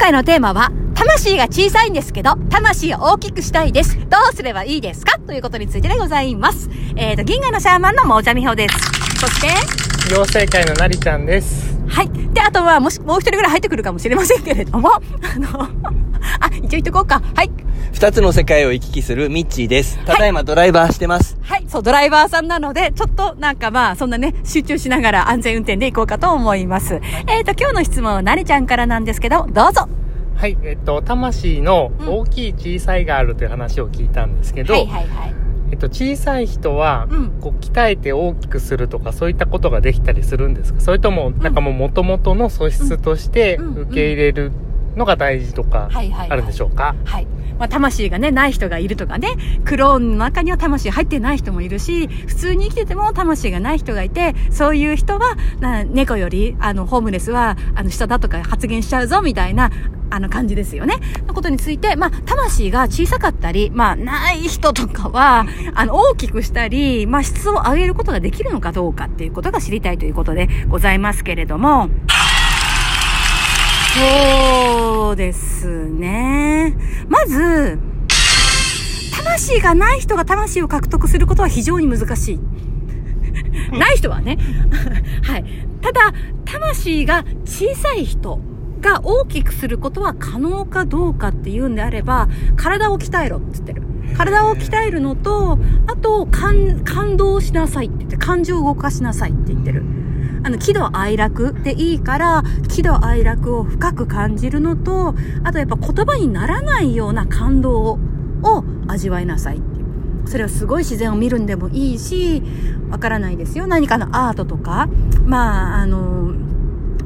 回のテーマは、魂が小さいんですけど、魂を大きくしたいです。どうすればいいですか？ということについてでございます。えーと、銀河のシャーマンのもーちゃみほです。そして、妖精界のなりちゃんです。はい。で、あとは、もし、もう一人ぐらい入ってくるかもしれませんけれども、あの、あ、一応言っとこうか。はい。二つの世界を行き来するミッチーです。ただいまドライバーしてます。はい。そう、ドライバーさんなので、ちょっとなんかまあ、そんなね、集中しながら安全運転で行こうかと思います。えーと、今日の質問はなりちゃんからなんですけど、どうぞ。はい、えっと、魂の大きい小さいがあるという話を聞いたんですけど、はいはいはい。えっと、小さい人は、うん。こう、鍛えて大きくするとか、そういったことができたりするんですか？それとも、なんかもう元々の素質としてうん。うん。受け入れるのが大事とか、はいはいはいあるんでしょうか？はい。まあ、魂がね、ない人がいるとかね、クローンの中には魂入ってない人もいるし、普通に生きてても魂がない人がいて、そういう人は、な猫より、あの、ホームレスは、あの、下だとか発言しちゃうぞ、みたいな、あの感じですよね。のことについて、まあ、魂が小さかったり、まあ、ない人とかは、あの、大きくしたり、まあ、質を上げることができるのかどうかっていうことが知りたいということでございますけれども、そうですね。まず、魂がない人が魂を獲得することは非常に難しい。ない人はね。はい。ただ、魂が小さい人が大きくすることは可能かどうかっていうんであれば、体を鍛えろって言ってる。体を鍛えるのと、あと、感、感動しなさいって言って、感情を動かしなさいって言ってる。あの、喜怒哀楽でいいから、喜怒哀楽を深く感じるのと、あとやっぱ言葉にならないような感動を味わいなさいっていう。それはすごい自然を見るんでもいいし、わからないですよ。何かのアートとか、まあ、あの、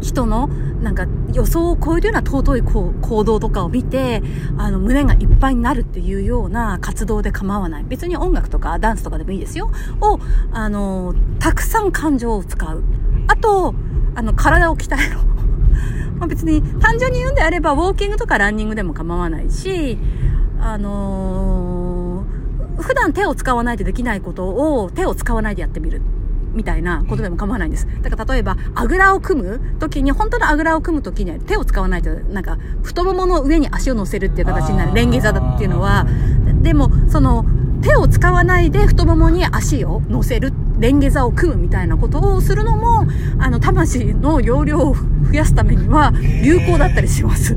人のなんか予想を超えるような尊い行動とかを見て、あの胸がいっぱいになるっていうような活動で構わない。別に音楽とかダンスとかでもいいですよ。を、あの、たくさん感情を使う。あと、あの、体を鍛えろ。まあ別に単純に言うんであれば、ウォーキングとかランニングでも構わないし、あのー普段手を使わないとできないことを手を使わないでやってみる。みたいなことでも構わないんです。だから例えば、あぐらを組む時に、本当のあぐらを組む時には手を使わないと、なんか、太ももの上に足を乗せるっていう形になる。レンゲ座だっていうのは、でも、その、手を使わないで太ももに足を乗せる、レンゲ座を組むみたいなことをするのも、あの、魂の容量を増やすためには有効だったりします。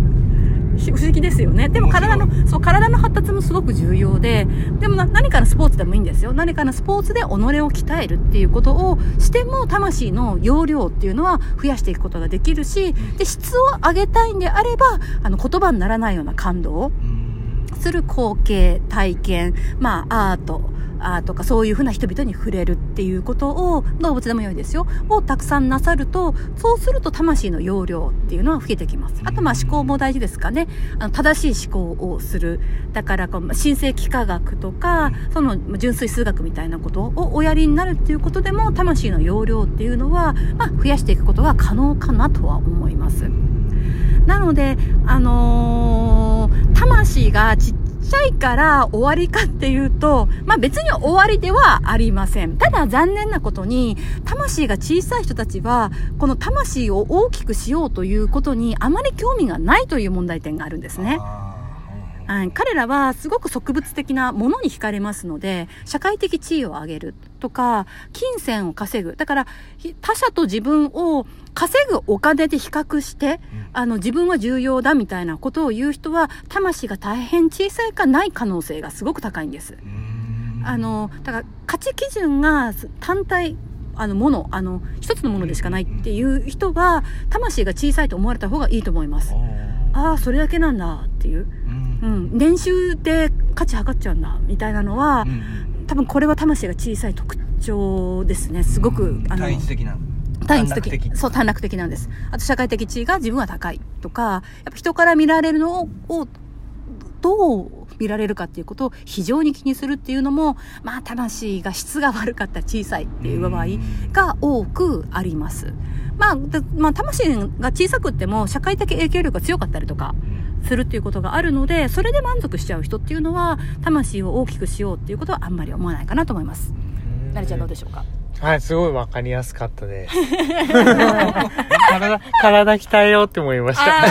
不思議ですよね。でも体の、そう、体の発達もすごく重要で、でもな何かのスポーツでもいいんですよ。何かのスポーツで己を鍛えるっていうことをしても、魂の容量っていうのは増やしていくことができるし、で、質を上げたいんであれば、あの、言葉にならないような感動する光景、体験、まあ、アート、あとかそういうふうな人々に触れるっていうことを動物でも良いですよ。をたくさんなさるとそうすると魂の容量っていうのは増えてきます。あとまあ思考も大事ですかね。あの正しい思考をする。だからこう神聖幾何学とかその純粋数学みたいなことをおやりになるっていうことでも魂の容量っていうのは、まあ、増やしていくことが可能かなとは思います。なのであのー魂がちっちゃいから終わりかっていうと、まあ別に終わりではありません。ただ残念なことに、魂が小さい人たちは、この魂を大きくしようということにあまり興味がないという問題点があるんですね。はい、彼らはすごく植物的なものに惹かれますので、社会的地位を上げるとか、金銭を稼ぐ。だから、ひ他者と自分を稼ぐお金で比較して、あの、自分は重要だみたいなことを言う人は、魂が大変小さいかない可能性がすごく高いんです。あの、だから価値基準が単体、あの、もの、あの、一つのものでしかないっていう人は、魂が小さいと思われた方がいいと思います。ああ、それだけなんだっていう。うん、年収で価値測っちゃうんだみたいなのは、多分これは魂が小さい特徴ですね。すごく、あの単一的な。単一的。短絡的。そう短絡的なんです。あと社会的地位が自分は高いとかやっぱ人から見られるのをどう見られるかっていうことを非常に気にするっていうのもまあ魂が質が悪かったら小さいっていう場合が多くあります。まあ、だまあ、魂が小さくっても社会的影響力が強かったりとかするっていうことがあるのでそれで満足しちゃう人っていうのは魂を大きくしようっていうことはあんまり思わないかなと思いますなりちゃんどうでしょうか？はい、すごいわかりやすかったです。体、体鍛えようって思いました。あ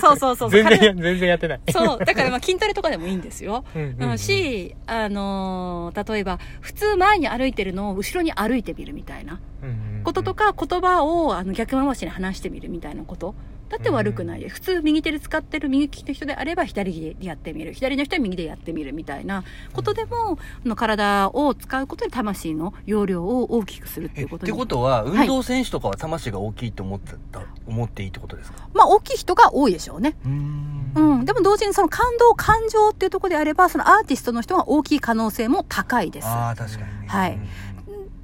そうそうそう。全然全然やってない。そう。だからまあ筋トレとかでもいいんですよ。うんうんうんうんし、あのー例えば、普通前に歩いてるのを後ろに歩いてみるみたいなこととか、言葉をあの逆回しに話してみるみたいなこと。だって悪くないです。普通右手で使ってる右利きの人であれば左でやってみる。左の人は右でやってみるみたいなことでも、あの体を使うことで魂の容量を大きくするっていうことにてことは、い運動選手とかは魂が大きいと思ってた、思っていいってことですか？まあ大きい人が多いでしょうね。うーんうん。でも同時にその感動、感情っていうところであれば、そのアーティストの人が大きい可能性も高いです。ああ、確かにね。はいうん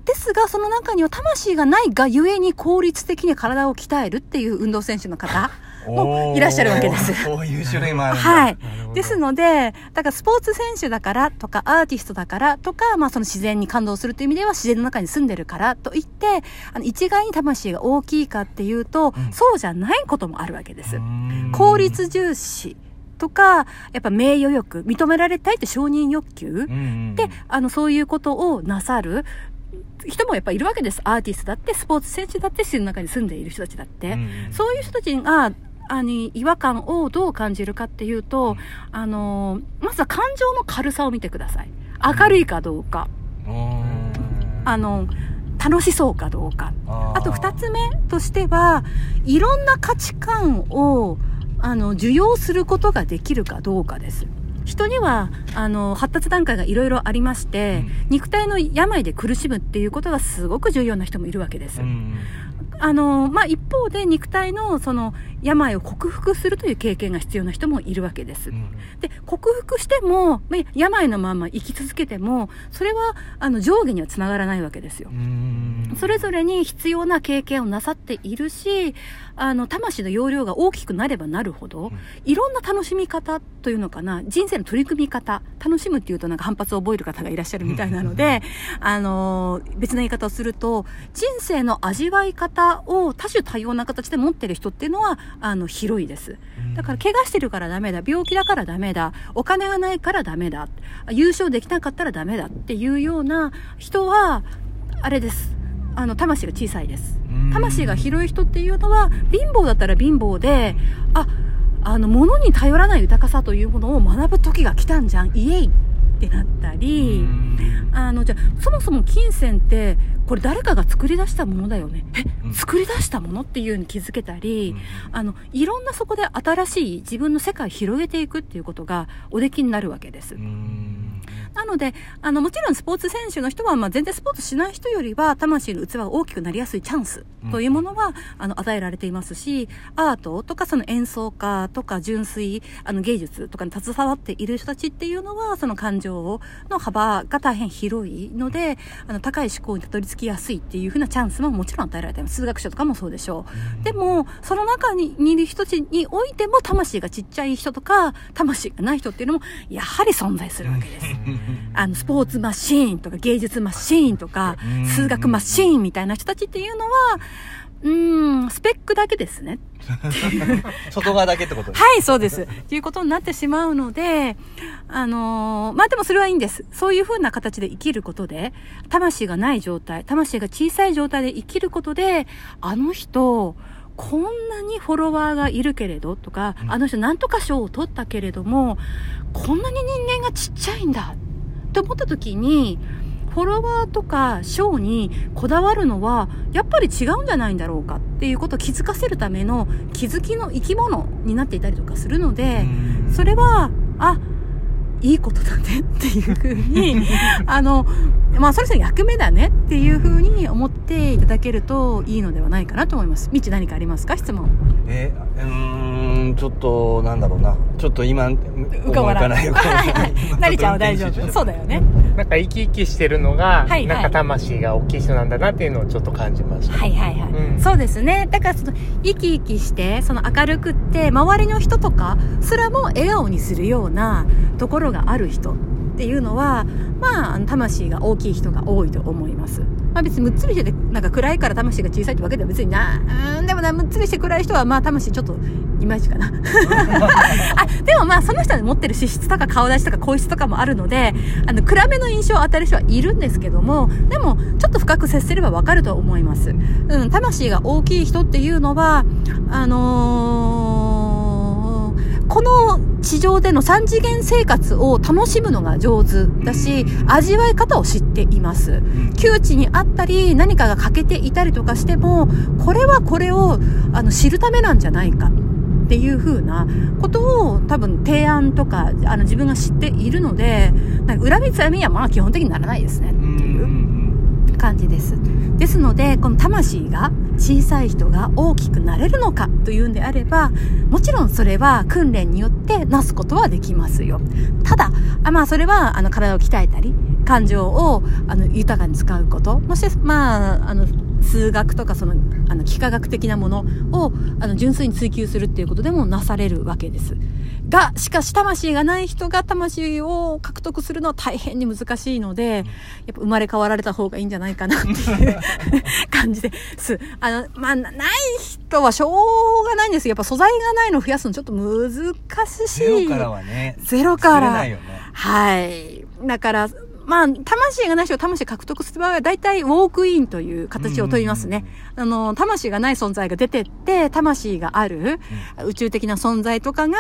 ですが、その中には魂がないがゆえに効率的に体を鍛えるっていう運動選手の方 もいらっしゃるわけです。そういう種類もあるんだ。はい。ですので、だからスポーツ選手だからとかアーティストだからとか、まあその自然に感動するという意味では自然の中に住んでるからといって、あの一概に魂が大きいかっていうと、うん。そうじゃないこともあるわけです。効率重視とか、やっぱ名誉欲、認められたいって承認欲求。うんうん。で、あの、そういうことをなさる人もやっぱいるわけです。アーティストだって、スポーツ選手だって、自然の中に住んでいる人たちだって。うんそういう人たちが、あの、違和感をどう感じるかっていうと、うんあの、まずは感情の軽さを見てください。明るいかどうか、うーんあの、楽しそうかどうか。あと二つ目としては、いろんな価値観を、あの、受容することができるかどうかです。人には、あの、発達段階がいろいろありまして、うん肉体の病で苦しむっていうことがすごく重要な人もいるわけです。うんあの、まあ、一方で肉体のその病を克服するという経験が必要な人もいるわけです。うんで、克服しても、まあ病のまま生き続けても、それは、あの、上下にはつながらないわけですよう。んそれぞれに必要な経験をなさっているし、あの、魂の容量が大きくなればなるほど、いろんな楽しみ方というのかな、人生の取り組み方、楽しむっていうとなんか反発を覚える方がいらっしゃるみたいなので、あの、別な言い方をすると、人生の味わい方を多種多様な形で持ってる人っていうのは、あの、広いです。だから、怪我してるからダメだ、病気だからダメだ、お金がないからダメだ、優勝できなかったらダメだっていうような人は、あれです。あの、魂が小さいです。魂が広い人っていうのは、貧乏だったら貧乏で、あ、あの、物に頼らない豊かさというものを学ぶ時が来たんじゃん、イエイってなったり、あの、じゃあそもそも金銭って、これ誰かが作り出したものだよね。え、うん作り出したものっていうに気づけたり、あの、いろんなそこで新しい自分の世界を広げていくっていうことがおできになるわけです。なので、あの、もちろんスポーツ選手の人は、まあ、全然スポーツしない人よりは、魂の器が大きくなりやすいチャンスというものは、あの、与えられていますし、アートとか、その演奏家とか、純粋、あの、芸術とかに携わっている人たちっていうのは、その感情の幅が大変広いので、あの、高い思考にたどり着きやすいっていうふうなチャンスももちろん与えられています。数学者とかもそうでしょう。でも、その中にいる人たちにおいても、魂がちっちゃい人とか、魂がない人っていうのも、やはり存在するわけです。あの、スポーツマシーンとか芸術マシーンとかうん、数学マシーンみたいな人たちっていうのは、うーん、スペックだけですね。外側だけってことですはい、そうです。ということになってしまうので、あのーまあ、でもそれはいいんです。そういう風な形で生きることで、魂がない状態、魂が小さい状態で生きることで、あの人、こんなにフォロワーがいるけれどとか、あの人なんとか賞を取ったけれども、こんなに人間がちっちゃいんだって思った時に、フォロワーとか賞にこだわるのはやっぱり違うんじゃないんだろうかっていうことを気づかせるための気づきの生き物になっていたりとかするので、それは、あ、いいことだねっていうふうに、あの、まあ、それぞれ役目だねっていうふうに思っていただけるといいのではないかなと思います。みち何かありますか？質問。えうーんちょっとなんだろうなちょっと今浮かばない。浮かないなり ちゃんは大丈夫。そうだよね。なんか生き生きしてるのが、はいはいなんか魂が大きい人なんだなっていうのをちょっと感じました。はいはいはい。うんそうですね。だからその、生き生きして、その明るくって、周りの人とか、すらも笑顔にするようなところがある人っっていうのはまあ魂が大きい人が多いと思います。まあ別にむっつりしててなんか暗いから魂が小さいってわけでは別になうんでもなむっつりして暗い人はまあ魂ちょっといまいちかな。あでもまあその人に持ってる資質とか顔立ちとか声質とかもあるのであの暗めの印象を与える人はいるんですけどもでもちょっと深く接すればわかると思います。うん、魂が大きい人っていうのはあのーこの地上での三次元生活を楽しむのが上手だし、味わい方を知っています。窮地にあったり、何かが欠けていたりとかしても、これはこれをあの知るためなんじゃないか。っていう風なことを多分提案とかあの自分が知っているのでなんか恨みつらみにはまあ基本的にならないですねっていう感じです。ですので、この魂が小さい人が大きくなれるのかというんであれば、もちろんそれは訓練によってなすことはできますよ。ただ、あまあそれはあの体を鍛えたり、感情をあの豊かに使うこと、もして、まあ、あの、数学とかその、あの、幾何学的なものを、あの、純粋に追求するっていうことでもなされるわけです。が、しかし魂がない人が魂を獲得するのは大変に難しいので、やっぱ生まれ変わられた方がいいんじゃないかなっていう感じです。あの、まあ、なない人はしょうがないんですよ。やっぱ素材がないのを増やすのちょっと難しい。ゼロからはねゼロから作れないよねはい。だから、まあ、魂がない人が魂獲得する場合は、大体ウォークインという形をとりますね。あの、魂がない存在が出てって、魂がある、宇宙的な存在とかが、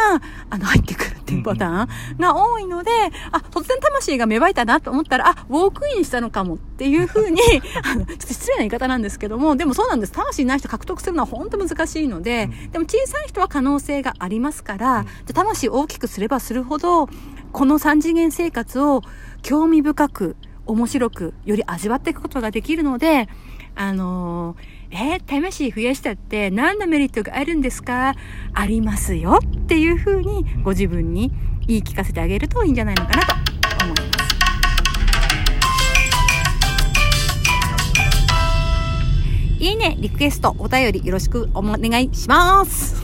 あの、入ってくるっていうパターンが多いので、あ、突然魂が芽生えたなと思ったら、あ、ウォークインしたのかもっていうふうに、あの、ちょっと失礼な言い方なんですけども、でもそうなんです。魂ない人獲得するのは本当難しいので、でも小さい人は可能性がありますから、じゃあ魂を大きくすればするほど、この三次元生活を興味深く、面白く、より味わっていくことができるので、あのーえー魂増やしたって何のメリットがあるんですか？ありますよっていうふうにご自分に言い聞かせてあげるといいんじゃないのかなと思います。いいね、リクエスト、お便りよろしくお願いします。